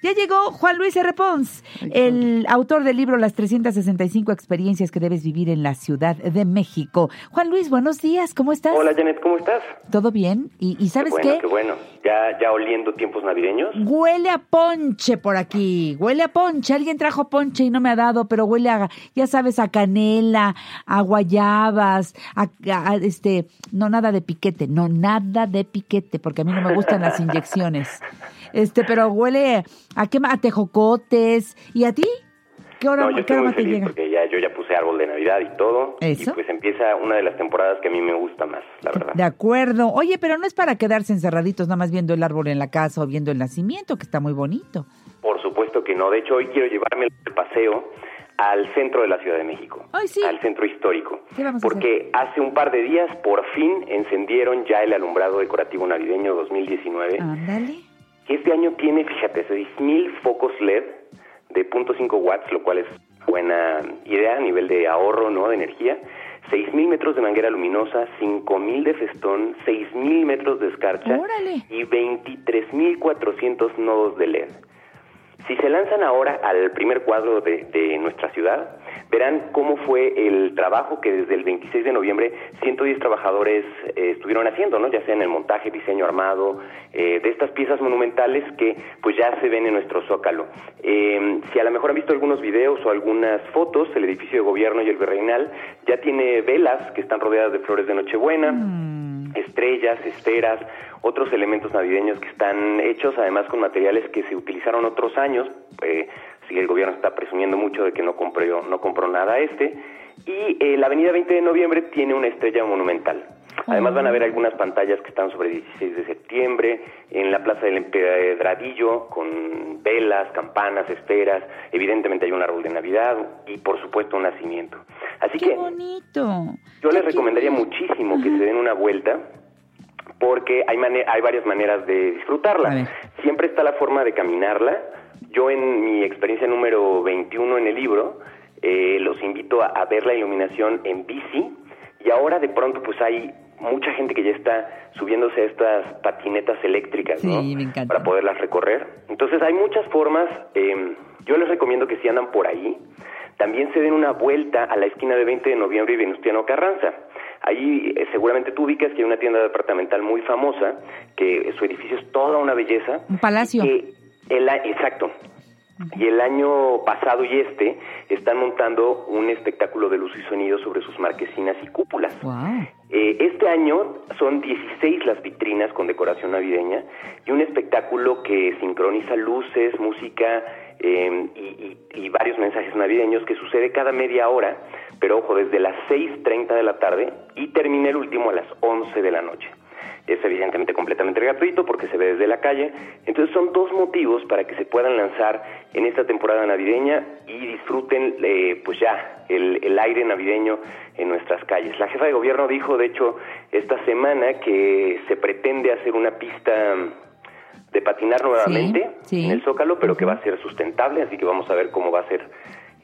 Ya llegó Juan Luis R. Pons, el autor del libro Las 365 experiencias que debes vivir en la Ciudad de México. Juan Luis, buenos días, ¿cómo estás? Hola Janet, ¿cómo estás? ¿Todo bien? ¿Y, sabes qué? Bueno, qué bueno. ¿Ya, ¿Ya oliendo tiempos navideños? Huele a ponche por aquí, huele a ponche. Alguien trajo ponche y no me ha dado, pero huele a, ya sabes, a canela, a guayabas, a, este, no nada de piquete, no nada de piquete, porque a mí no me gustan las inyecciones. Este, pero huele a qué a tejocotes. ¿Y a ti? ¿Qué hora, no, yo te llega? Porque ya, yo ya puse árbol de Navidad y todo. ¿Eso? Y pues empieza una de las temporadas que a mí me gusta más, la verdad. De acuerdo. Oye, pero no es para quedarse encerraditos nada más viendo el árbol en la casa o viendo el nacimiento, que está muy bonito. Por supuesto que no. De hecho, hoy quiero llevarme el paseo al centro de la Ciudad de México, Ay, sí. al centro histórico, porque hace un par de días por fin encendieron ya el alumbrado decorativo navideño 2019. Ándale. Este año tiene, fíjate, 6.000 focos LED de 0.5 watts, lo cual es buena idea a nivel de ahorro ¿no? de energía. 6.000 metros de manguera luminosa, 5.000 de festón, 6.000 metros de escarcha y 23.400 nodos de LED. Si se lanzan ahora al primer cuadro de, de nuestra ciudad, verán cómo fue el trabajo que desde el 26 de noviembre 110 trabajadores eh, estuvieron haciendo, ¿no? Ya sea en el montaje, diseño armado, eh, de estas piezas monumentales que pues ya se ven en nuestro zócalo. Eh, si a lo mejor han visto algunos videos o algunas fotos, el edificio de gobierno y el virreinal ya tiene velas que están rodeadas de flores de Nochebuena. Mm. Estrellas, esferas, otros elementos navideños que están hechos además con materiales que se utilizaron otros años, eh, si el gobierno está presumiendo mucho de que no compró, no compró nada este, y eh, la avenida 20 de noviembre tiene una estrella monumental. Además van a ver algunas pantallas que están sobre el 16 de septiembre, en la Plaza del Empedradillo, con velas, campanas, esferas, evidentemente hay un árbol de Navidad y por supuesto un nacimiento. Así ¡Qué que bonito! yo les recomendaría muchísimo que se den una vuelta porque hay, hay varias maneras de disfrutarla. Siempre está la forma de caminarla. Yo en mi experiencia número 21 en el libro, eh, los invito a, ver la iluminación en bici y ahora de pronto pues hay mucha gente que ya está subiéndose a estas patinetas eléctricas para poderlas recorrer. Entonces hay muchas formas. Eh, yo les recomiendo que si andan por ahí, también se den una vuelta a la esquina de 20 de noviembre y Venustiano Carranza. Ahí eh, seguramente tú ubicas que hay una tienda departamental muy famosa, que su edificio es toda una belleza. Un palacio. el, exacto. Y el año pasado y este están montando un espectáculo de luz y sonido sobre sus marquesinas y cúpulas. Eh, este año son 16 las vitrinas con decoración navideña y un espectáculo que sincroniza luces, música eh, y, varios mensajes navideños que sucede cada media hora, pero ojo, desde las 6.30 de la tarde y termina el último a las 11 de la noche. Es evidentemente completamente gratuito porque se ve desde la calle. Entonces son dos motivos para que se puedan lanzar en esta temporada navideña y disfruten eh, pues ya el, el aire navideño en nuestras calles. La jefa de gobierno dijo, de hecho, esta semana que se pretende hacer una pista de patinar nuevamente en el Zócalo, pero que va a ser sustentable, así que vamos a ver cómo va a ser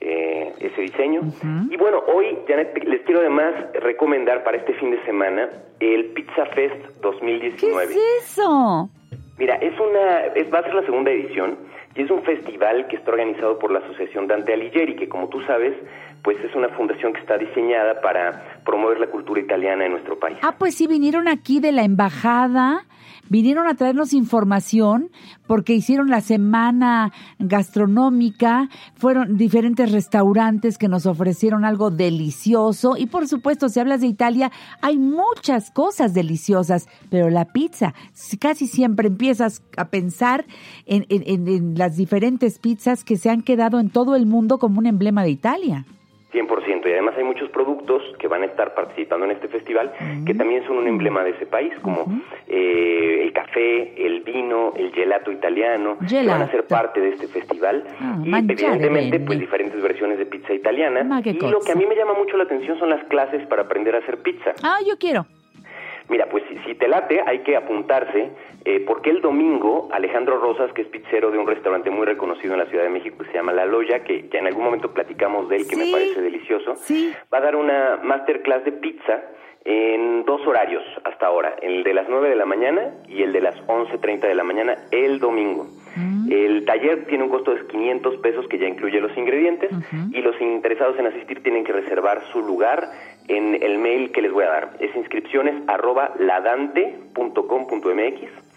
eh, ese diseño. Y bueno, hoy, Janet, les quiero además recomendar para este fin de semana el Pizza Fest 2019. ¿Qué es eso? Mira, es una, es, va a ser la segunda edición y es un festival que está organizado por la Asociación Dante Alighieri, que como tú sabes, pues es una fundación que está diseñada para promover la cultura italiana en nuestro país. Ah, pues sí, vinieron aquí de la embajada vinieron a traernos información porque hicieron la semana gastronómica, fueron diferentes restaurantes que nos ofrecieron algo delicioso y por supuesto si hablas de Italia hay muchas cosas deliciosas, pero la pizza, casi siempre empiezas a pensar en, en las diferentes pizzas que se han quedado en todo el mundo como un emblema de Italia. 100%. Y además hay muchos productos que van a estar participando en este festival que también son un emblema de ese país, como eh, el café, el vino, el gelato italiano, que van a ser parte de este festival. Ah, y evidentemente, pues diferentes versiones de pizza italiana. y lo que a mí me llama mucho la atención son las clases para aprender a hacer pizza. Ah, yo quiero. Mira, pues si, te late, hay que apuntarse, eh, porque el domingo Alejandro Rosas, que es pizzero de un restaurante muy reconocido en la Ciudad de México que se llama La Loya, que ya en algún momento platicamos de él, que me parece delicioso, va a dar una masterclass de pizza en dos horarios hasta ahora, el de las 9 de la mañana y el de las 11.30 de la mañana el domingo. Mm. El taller tiene un costo de 500 pesos que ya incluye los ingredientes y los interesados en asistir tienen que reservar su lugar en el mail que les voy a dar. Es inscripciones arroba ladante.com.mx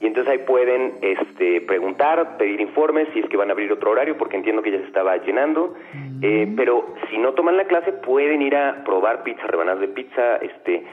y entonces ahí pueden este, preguntar, pedir informes si es que van a abrir otro horario porque entiendo que ya se estaba llenando, eh, pero si no toman la clase pueden ir a probar pizza, rebanadas de pizza, este,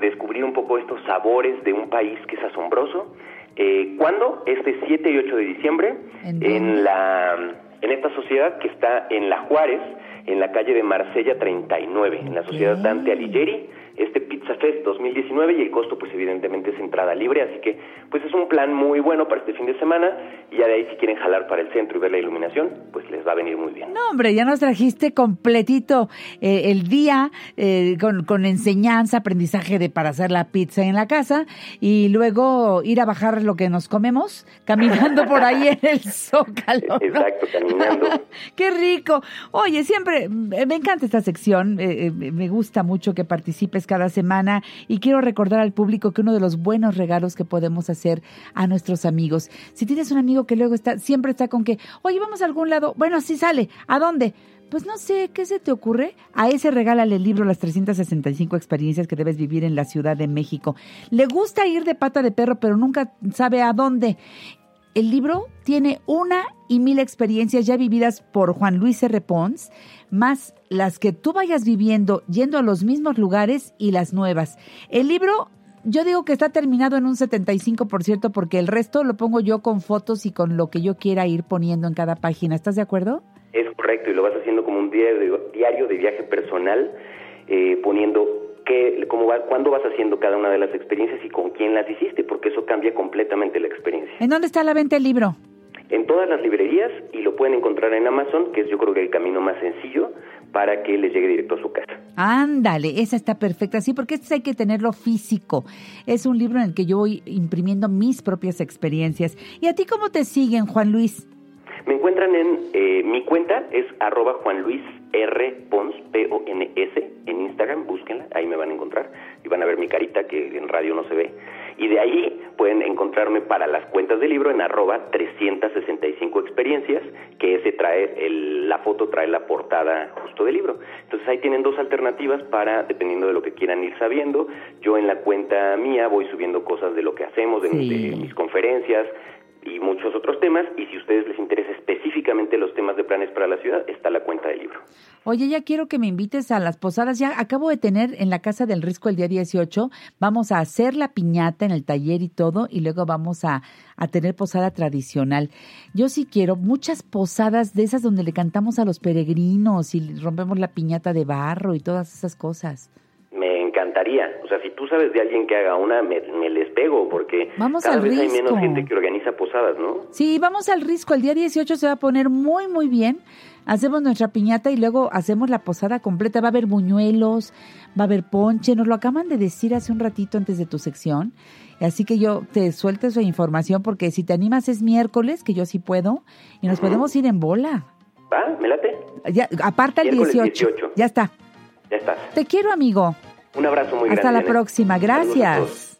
descubrir un poco estos sabores de un país que es asombroso. Eh, ¿Cuándo? Este 7 y 8 de diciembre ¿En, la en esta sociedad que está en La Juárez, en la calle de Marsella 39, en la sociedad Dante Alighieri este Pizza Fest 2019 y el costo pues evidentemente es entrada libre, así que pues es un plan muy bueno para este fin de semana y ya de ahí si quieren jalar para el centro y ver la iluminación, pues les va a venir muy bien. No, hombre, ya nos trajiste completito eh, el día eh, con, con, enseñanza, aprendizaje de para hacer la pizza en la casa y luego ir a bajar lo que nos comemos caminando por ahí en el Zócalo. Exacto, caminando. Qué rico. Oye, siempre me encanta esta sección, eh, me gusta mucho que participes cada semana y quiero recordar al público que uno de los buenos regalos que podemos hacer a nuestros amigos, si tienes un amigo que luego está, siempre está con que, oye, vamos a algún lado, bueno, sí sale, ¿a dónde? Pues no sé, ¿qué se te ocurre? A ese regálale el libro Las 365 experiencias que debes vivir en la Ciudad de México. Le gusta ir de pata de perro, pero nunca sabe a dónde. El libro tiene una y mil experiencias ya vividas por Juan Luis R. Pons, más las que tú vayas viviendo yendo a los mismos lugares y las nuevas. El libro yo digo que está terminado en un 75% porque el resto lo pongo yo con fotos y con lo que yo quiera ir poniendo en cada página. ¿Estás de acuerdo? Es correcto y lo vas haciendo como un diario de, viaje personal, eh, poniendo qué, cómo va, cuándo vas haciendo cada una de las experiencias y con quién las hiciste, porque eso cambia completamente la experiencia. ¿En dónde está la venta el libro? En todas las librerías y lo pueden encontrar en Amazon, que es yo creo que el camino más sencillo para que les llegue directo a su casa. Ándale, esa está perfecta, sí, porque este hay que tenerlo físico. Es un libro en el que yo voy imprimiendo mis propias experiencias. ¿Y a ti cómo te siguen, Juan Luis? Me encuentran en eh, mi cuenta, es arroba Juan Luis R. Pons, P-O-N-S, en Instagram, búsquenla, ahí me van a encontrar y van a ver mi carita que en radio no se ve. Y de ahí pueden encontrarme para las cuentas del libro en arroba 365 experiencias, que ese trae, el, la foto trae la portada justo del libro. Entonces ahí tienen dos alternativas para, dependiendo de lo que quieran ir sabiendo. Yo en la cuenta mía voy subiendo cosas de lo que hacemos, de mis conferencias, y muchos otros temas. Y si a ustedes les interesa específicamente los temas de planes para la ciudad, está la cuenta del libro. Oye, ya quiero que me invites a las posadas. Ya acabo de tener en la Casa del Risco el día 18. Vamos a hacer la piñata en el taller y todo, y luego vamos a, a tener posada tradicional. Yo sí quiero muchas posadas de esas donde le cantamos a los peregrinos y rompemos la piñata de barro y todas esas cosas encantaría. O sea, si tú sabes de alguien que haga una, me, les pego, porque cada vez hay menos gente que organiza posadas, ¿no? Sí, vamos al risco. El día 18 se va a poner muy, muy bien. Hacemos nuestra piñata y luego hacemos la posada completa. Va a haber buñuelos, va a haber ponche. Nos lo acaban de decir hace un ratito antes de tu sección. Así que yo te suelto esa información porque si te animas es miércoles, que yo sí puedo, y nos podemos ir en bola. ¿Va? ¿Me late? Ya, aparta el 18. Ya está. Ya estás. Te quiero, amigo. Un abrazo muy grande. Hasta la próxima. Gracias.